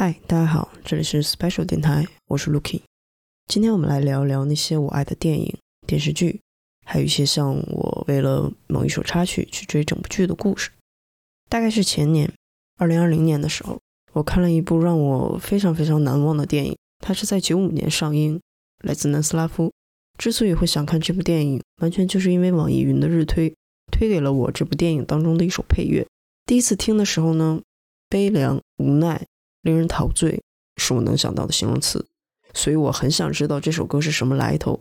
嗨，大家好，这里是 Special 电台，我是 Lucky。今天我们来聊一聊那些我爱的电影、电视剧，还有一些像我为了某一首插曲去追整部剧的故事。大概是前年，二零二零年的时候，我看了一部让我非常非常难忘的电影，它是在九五年上映，来自南斯拉夫。之所以会想看这部电影，完全就是因为网易云的日推推给了我这部电影当中的一首配乐。第一次听的时候呢，悲凉、无奈。令人陶醉是我能想到的形容词，所以我很想知道这首歌是什么来头，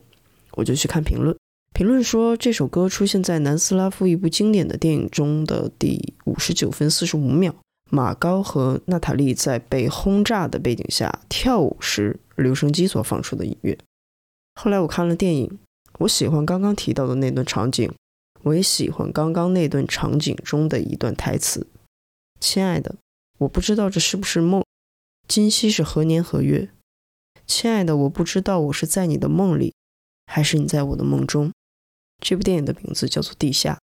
我就去看评论。评论说这首歌出现在南斯拉夫一部经典的电影中的第五十九分四十五秒，马高和娜塔莉在被轰炸的背景下跳舞时，留声机所放出的音乐。后来我看了电影，我喜欢刚刚提到的那段场景，我也喜欢刚刚那段场景中的一段台词：“亲爱的，我不知道这是不是梦。”今夕是何年何月，亲爱的，我不知道我是在你的梦里，还是你在我的梦中。这部电影的名字叫做《地下》。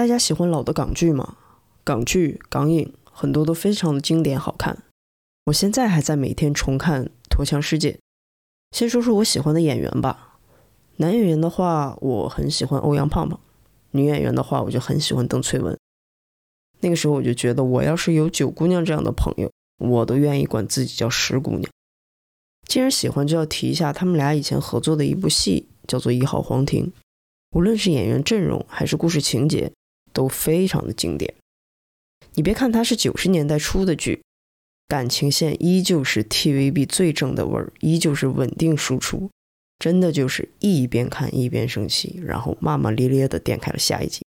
大家喜欢老的港剧吗？港剧、港影很多都非常的经典好看。我现在还在每天重看《驼枪师姐》。先说说我喜欢的演员吧。男演员的话，我很喜欢欧阳胖胖；女演员的话，我就很喜欢邓萃雯。那个时候我就觉得，我要是有九姑娘这样的朋友，我都愿意管自己叫十姑娘。既然喜欢，就要提一下他们俩以前合作的一部戏，叫做《一号皇庭》。无论是演员阵容还是故事情节，都非常的经典。你别看它是九十年代初的剧，感情线依旧是 TVB 最正的味儿，依旧是稳定输出，真的就是一边看一边生气，然后骂骂咧咧的点开了下一集。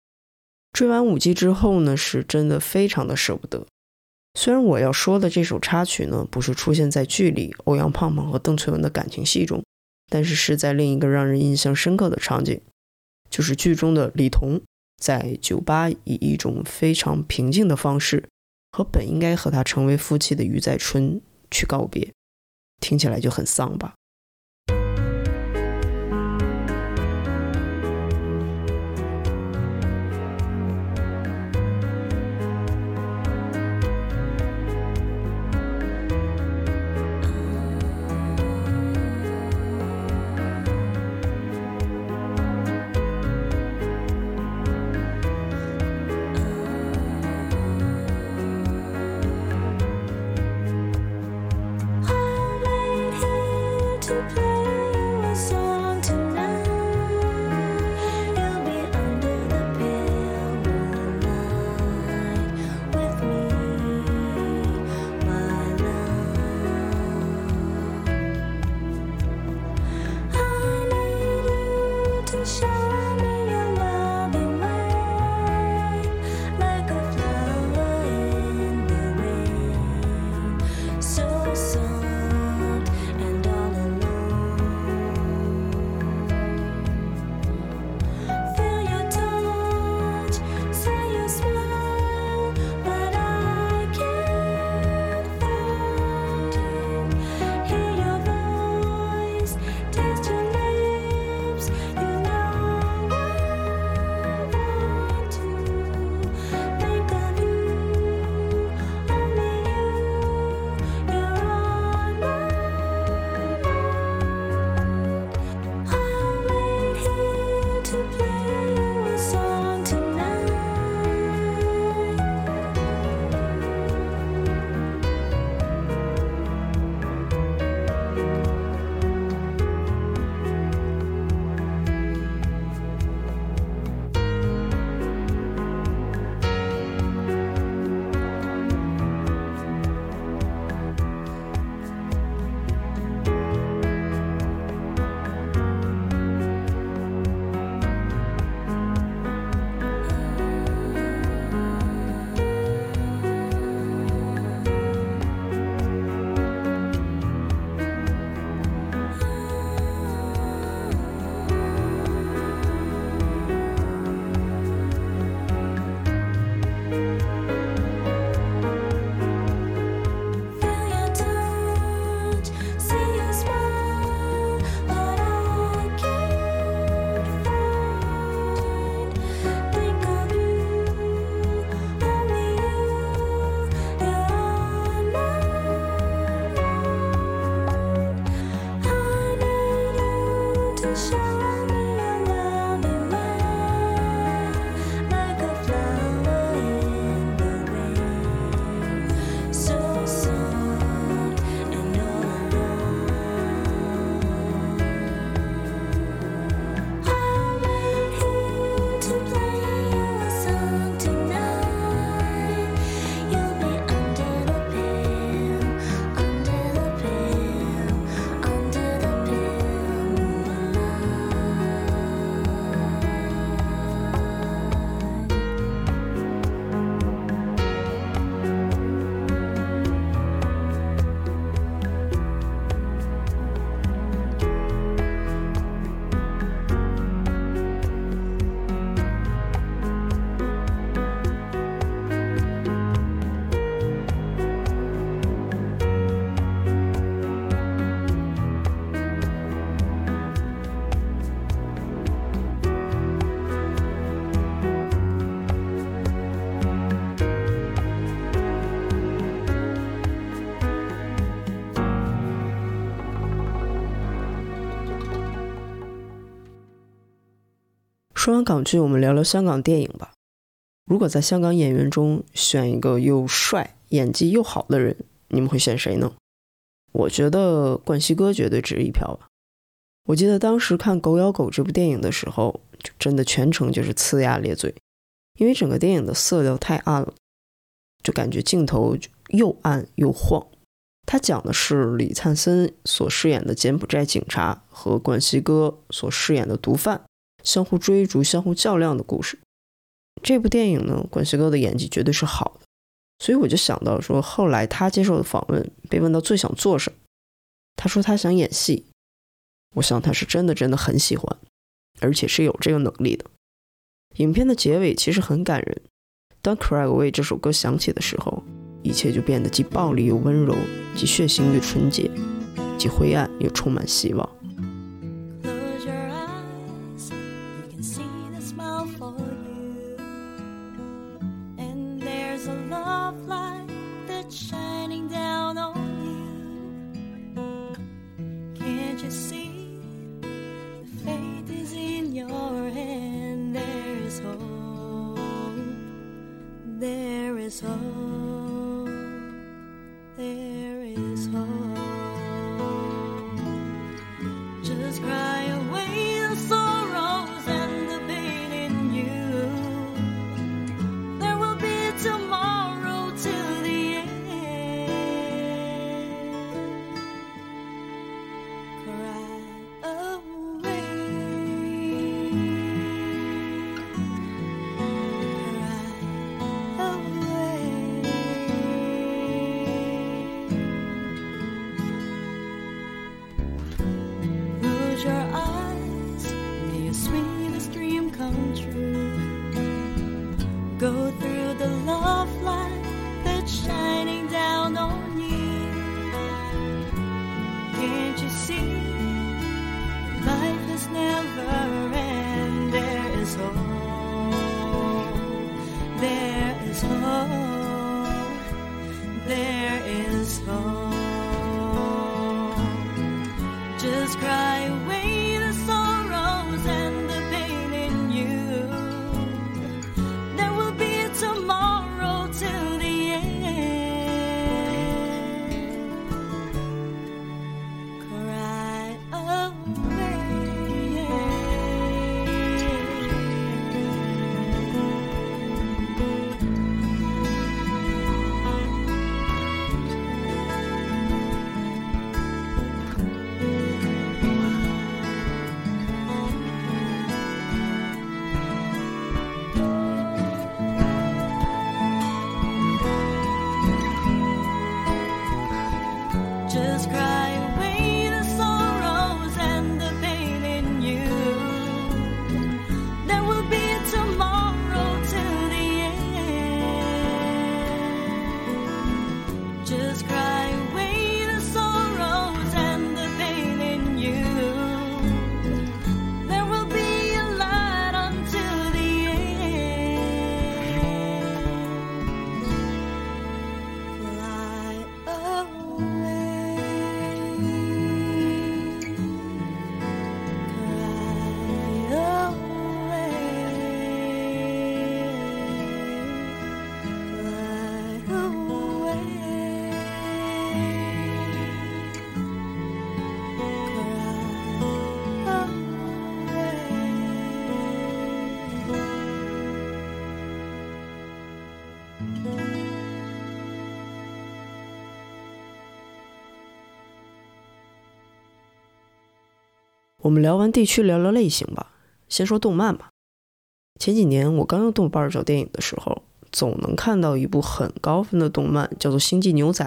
追完五季之后呢，是真的非常的舍不得。虽然我要说的这首插曲呢，不是出现在剧里欧阳胖胖和邓萃雯的感情戏中，但是是在另一个让人印象深刻的场景，就是剧中的李彤。在酒吧以一种非常平静的方式，和本应该和他成为夫妻的余在春去告别，听起来就很丧吧。说完港剧，我们聊聊香港电影吧。如果在香港演员中选一个又帅、演技又好的人，你们会选谁呢？我觉得冠希哥绝对值一票吧。我记得当时看《狗咬狗》这部电影的时候，就真的全程就是呲牙咧嘴，因为整个电影的色调太暗了，就感觉镜头又暗又晃。他讲的是李灿森所饰演的柬埔寨警察和冠希哥所饰演的毒贩相互追逐、相互较量的故事。这部电影呢，冠希哥的演技绝对是好的，所以我就想到说，后来他接受的访问被问到最想做什么，他说他想演戏。我想他是真的真的很喜欢，而且是有这个能力的。影片的结尾其实很感人，当《Cry Away》这首歌响起的时候，一切就变得既暴力又温柔，既血腥又纯洁，既灰暗又充满希望。see life is never and there is hope. There is hope. 我们聊完地区，聊聊类型吧。先说动漫吧。前几年我刚用豆瓣找电影的时候，总能看到一部很高分的动漫，叫做《星际牛仔》。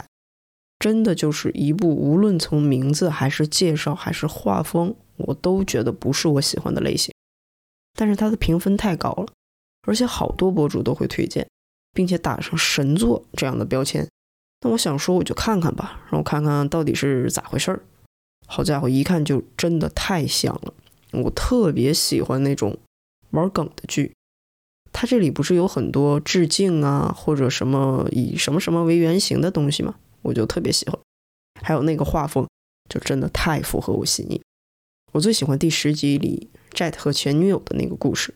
真的就是一部无论从名字还是介绍还是画风，我都觉得不是我喜欢的类型。但是它的评分太高了，而且好多博主都会推荐，并且打上神作这样的标签。那我想说，我就看看吧，让我看看到底是咋回事儿。好家伙，一看就真的太像了！我特别喜欢那种玩梗的剧，它这里不是有很多致敬啊，或者什么以什么什么为原型的东西吗？我就特别喜欢。还有那个画风，就真的太符合我心意。我最喜欢第十集里 Jet 和前女友的那个故事，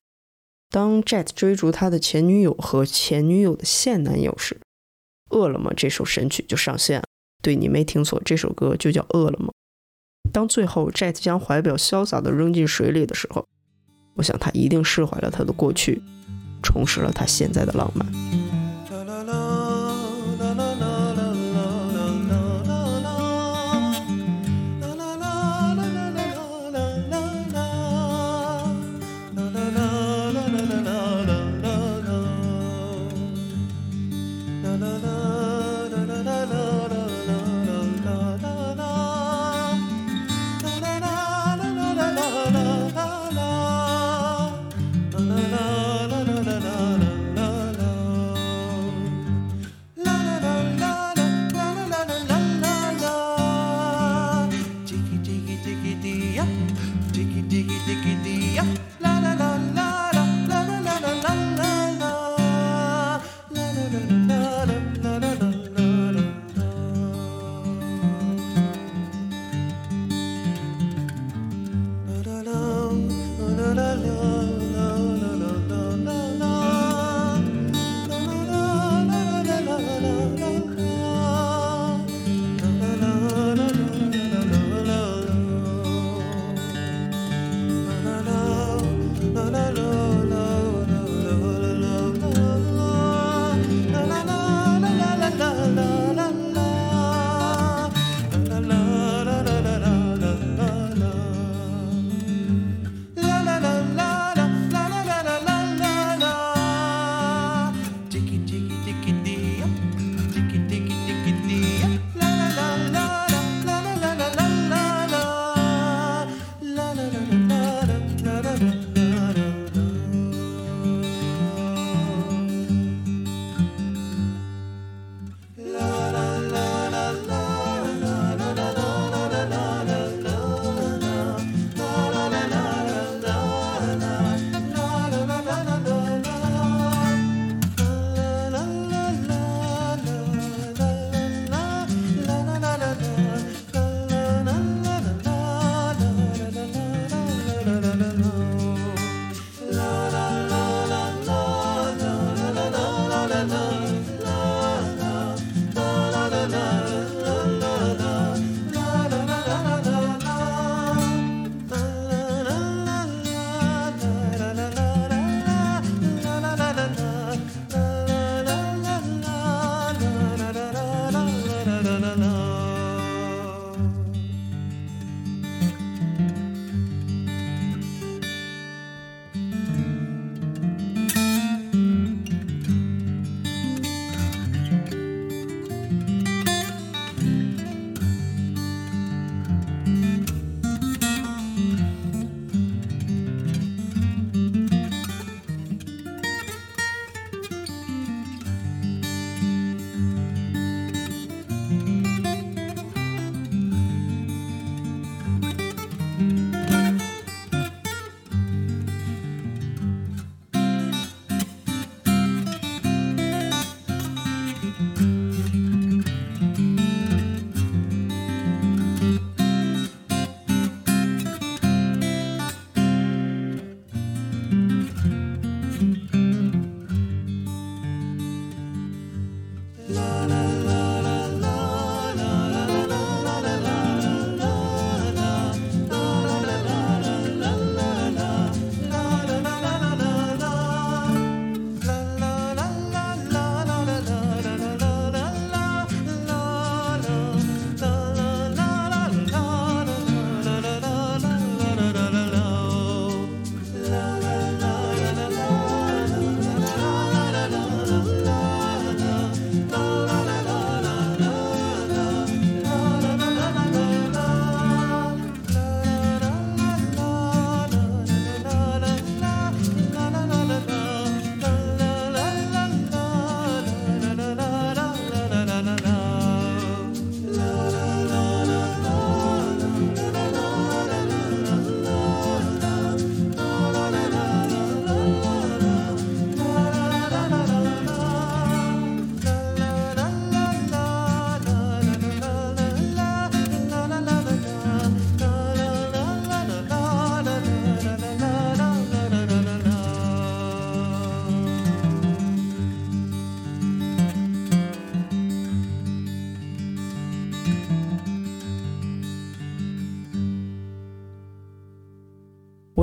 当 Jet 追逐他的前女友和前女友的现男友时，《饿了么》这首神曲就上线了。对你没听错，这首歌就叫《饿了么》。当最后 Jet 将怀表潇洒地扔进水里的时候，我想他一定释怀了他的过去，重拾了他现在的浪漫。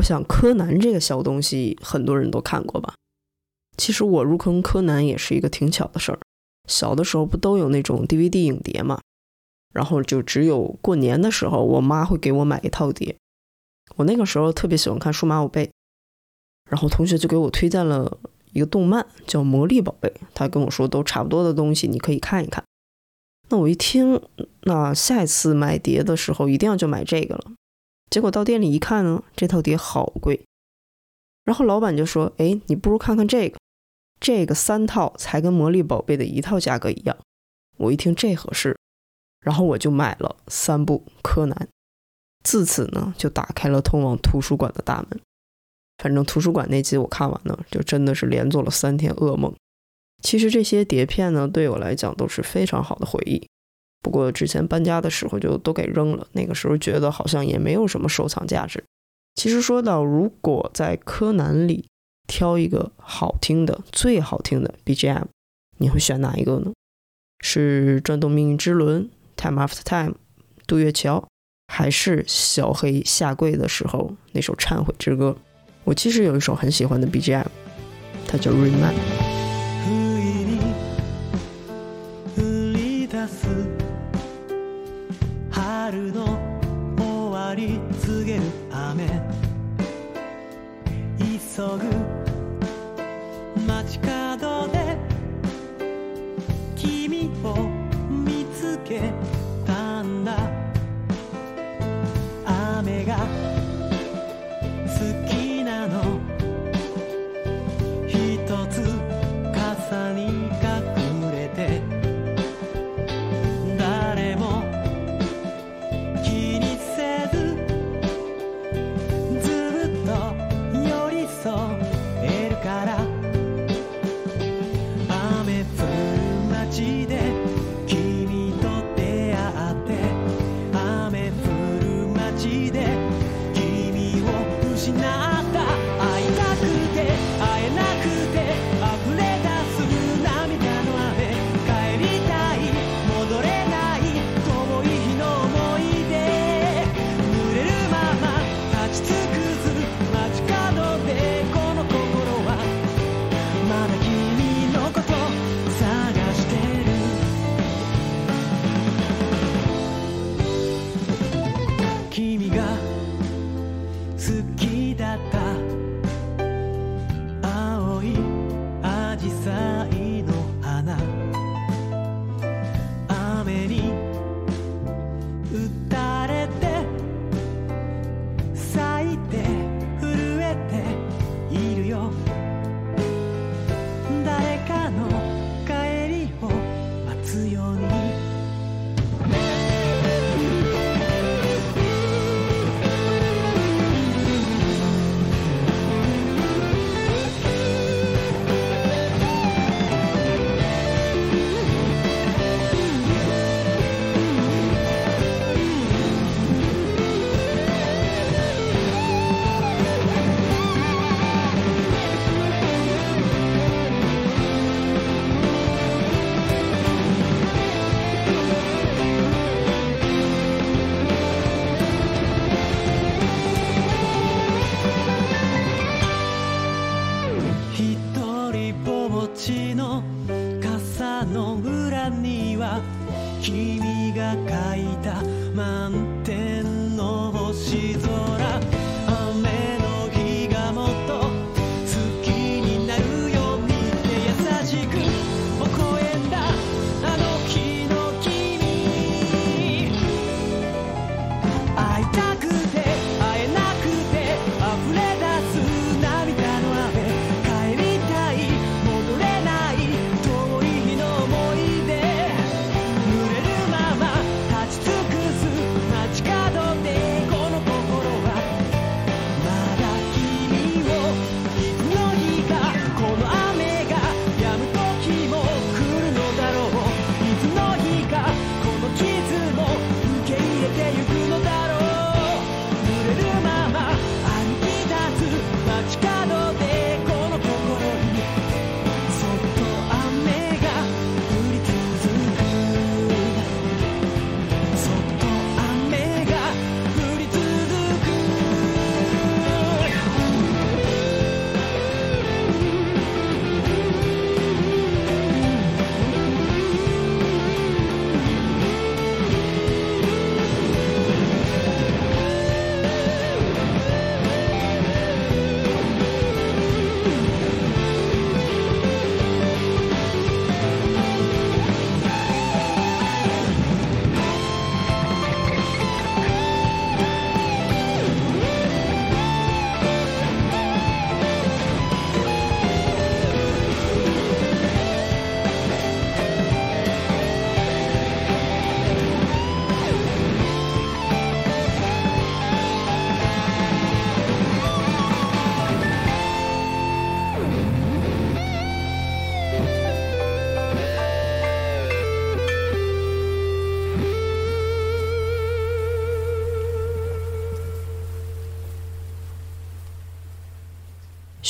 想柯南这个小东西很多人都看过吧？其实我入坑柯南也是一个挺巧的事儿。小的时候不都有那种 DVD 影碟嘛，然后就只有过年的时候，我妈会给我买一套碟。我那个时候特别喜欢看《数码宝贝》，然后同学就给我推荐了一个动漫叫《魔力宝贝》，他跟我说都差不多的东西，你可以看一看。那我一听，那下一次买碟的时候一定要就买这个了。结果到店里一看呢，这套碟好贵，然后老板就说：“哎，你不如看看这个。”这个三套才跟魔力宝贝的一套价格一样，我一听这合适，然后我就买了三部柯南，自此呢就打开了通往图书馆的大门。反正图书馆那集我看完了，就真的是连做了三天噩梦。其实这些碟片呢，对我来讲都是非常好的回忆，不过之前搬家的时候就都给扔了。那个时候觉得好像也没有什么收藏价值。其实说到如果在柯南里。挑一个好听的、最好听的 BGM，你会选哪一个呢？是《转动命运之轮》（Time After Time）、杜月桥，还是小黑下跪的时候那首忏悔之歌？我其实有一首很喜欢的 BGM，它叫《Remind》。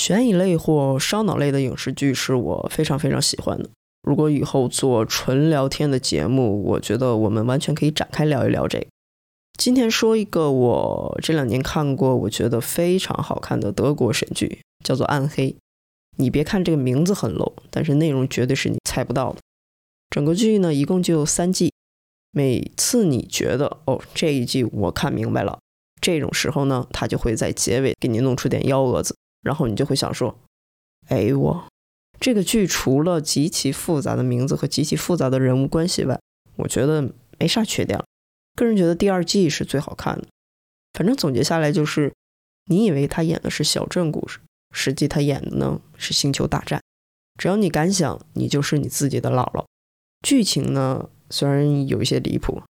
悬疑类或烧脑类的影视剧是我非常非常喜欢的。如果以后做纯聊天的节目，我觉得我们完全可以展开聊一聊这个。今天说一个我这两年看过，我觉得非常好看的德国神剧，叫做《暗黑》。你别看这个名字很 low，但是内容绝对是你猜不到的。整个剧呢，一共就三季。每次你觉得哦这一季我看明白了，这种时候呢，他就会在结尾给你弄出点幺蛾子，然后你就会想说：哎我这个剧除了极其复杂的名字和极其复杂的人物关系外，我觉得没啥缺点。个人觉得第二季是最好看的。反正总结下来就是，你以为他演的是小镇故事，实际他演的呢是星球大战。只要你敢想，你就是你自己的姥姥。剧情呢？虽然有一些离谱，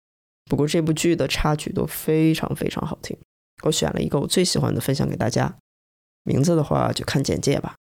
不过这部剧的插曲都非常非常好听。我选了一个我最喜欢的分享给大家，名字的话就看简介吧。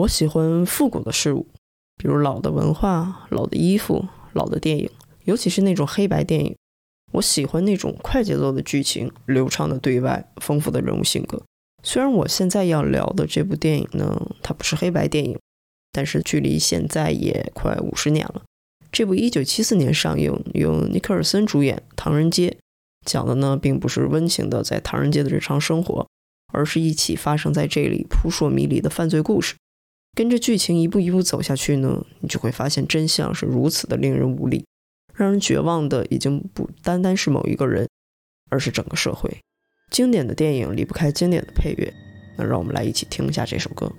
我喜欢复古的事物，比如老的文化、老的衣服、老的电影，尤其是那种黑白电影。我喜欢那种快节奏的剧情、流畅的对外、丰富的人物性格。虽然我现在要聊的这部电影呢，它不是黑白电影，但是距离现在也快五十年了。这部1974年上映、由尼克尔森主演《唐人街》，讲的呢并不是温情的在唐人街的日常生活，而是一起发生在这里扑朔迷离的犯罪故事。跟着剧情一步一步走下去呢，你就会发现真相是如此的令人无力，让人绝望的已经不单单是某一个人，而是整个社会。经典的电影离不开经典的配乐，那让我们来一起听一下这首歌。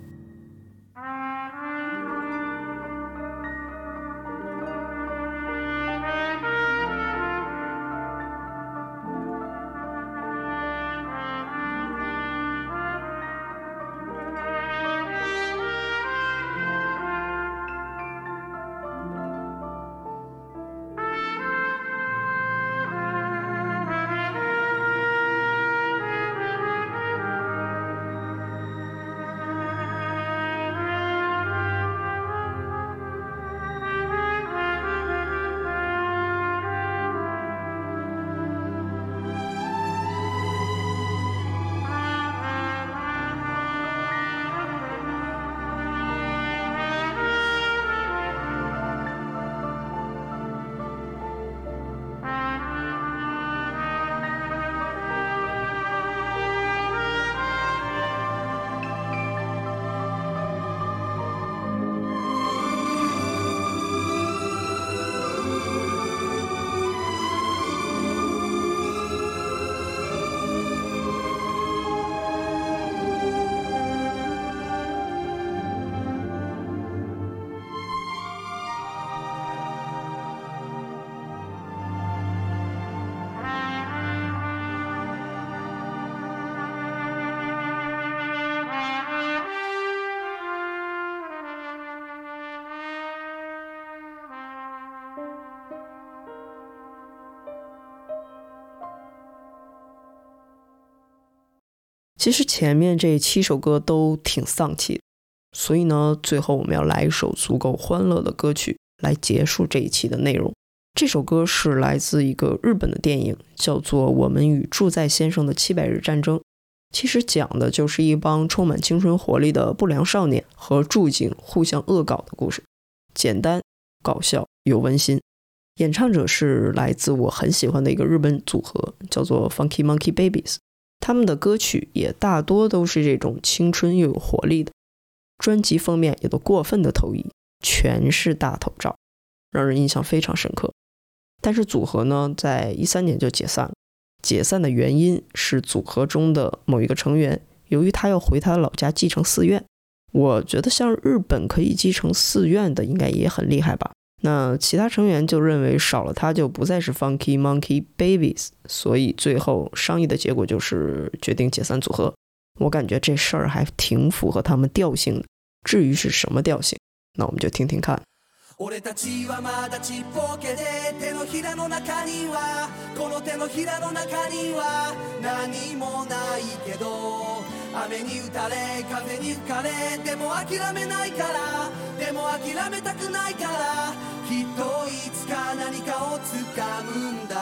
其实前面这七首歌都挺丧气，所以呢，最后我们要来一首足够欢乐的歌曲来结束这一期的内容。这首歌是来自一个日本的电影，叫做《我们与住在先生的七百日战争》。其实讲的就是一帮充满青春活力的不良少年和住警互相恶搞的故事，简单搞笑又温馨。演唱者是来自我很喜欢的一个日本组合，叫做 Funky Monkey Babies。他们的歌曲也大多都是这种青春又有活力的，专辑封面也都过分的投影，全是大头照，让人印象非常深刻。但是组合呢，在一三年就解散了。解散的原因是组合中的某一个成员，由于他要回他老家继承寺院。我觉得像日本可以继承寺院的，应该也很厉害吧。那其他成员就认为少了他就不再是 Funky Monkey Babies，所以最后商议的结果就是决定解散组合。我感觉这事儿还挺符合他们调性的。至于是什么调性，那我们就听听看。雨に打たれ風に吹かれでも諦めないからでも諦めたくないから きっといつか何かをつかむんだ。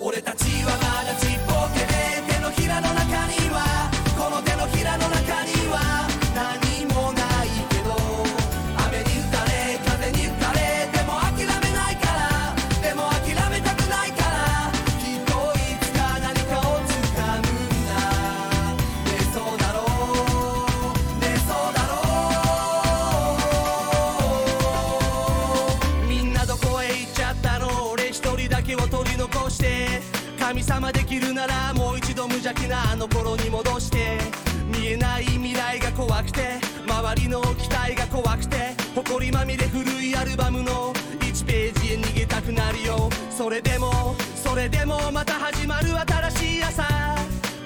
俺たちはまだなあの頃に戻して見えない未来が怖くて周りの期待が怖くて埃まみれ古いアルバムの1ページへ逃げたくなるよ。それでもそれでもまた始まる新しい朝。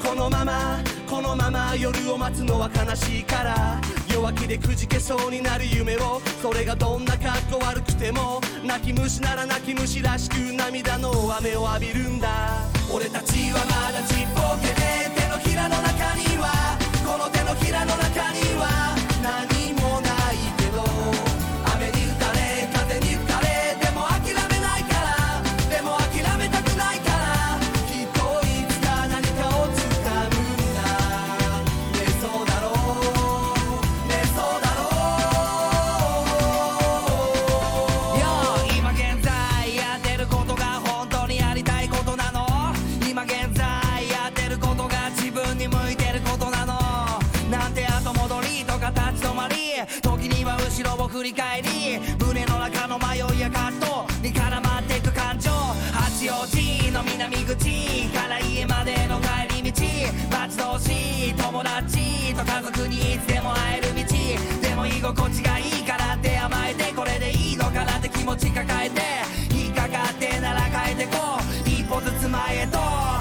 このままこのまま夜を待つのは悲しいから弱気でくじけそうになる夢をそれがどんな格好悪くても泣き虫なら泣き虫らしく涙の雨を浴びるんだ。俺たちはまだちっぽけで手のひらの中にはこの手のひらの中には。り返り胸の中の迷いや葛藤に絡まっていく感情八王子の南口から家までの帰り道待ち遠しい友達と家族にいつでも会える道でも居心地がいいからって甘えてこれでいいのかなって気持ち抱えて引っかかってなら変えてこう一歩ずつ前へと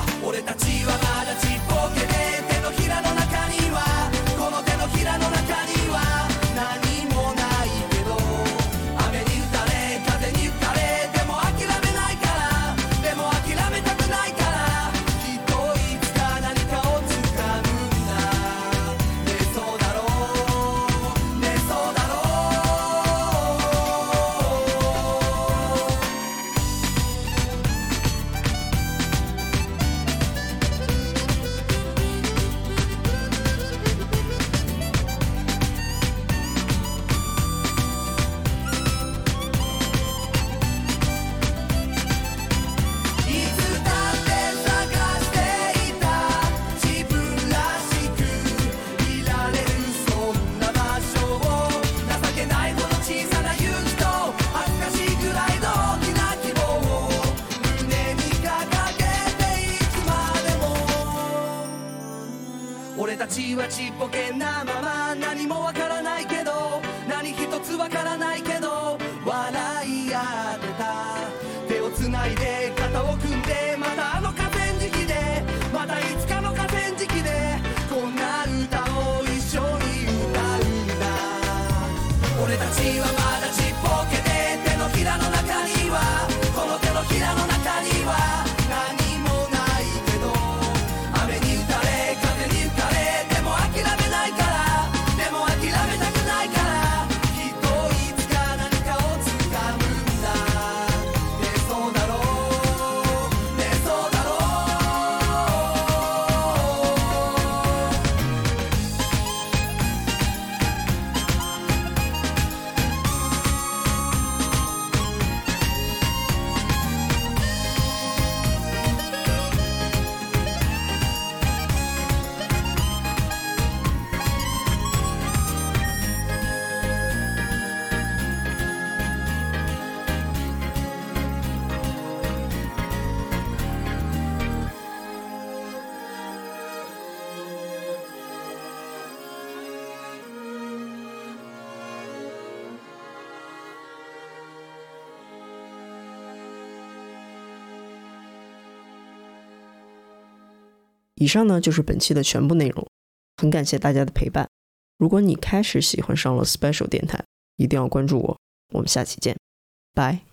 以上呢就是本期的全部内容。很感谢大家的陪伴。如果你开始喜欢上了 special 电台一定要关注我。我们下期见。拜。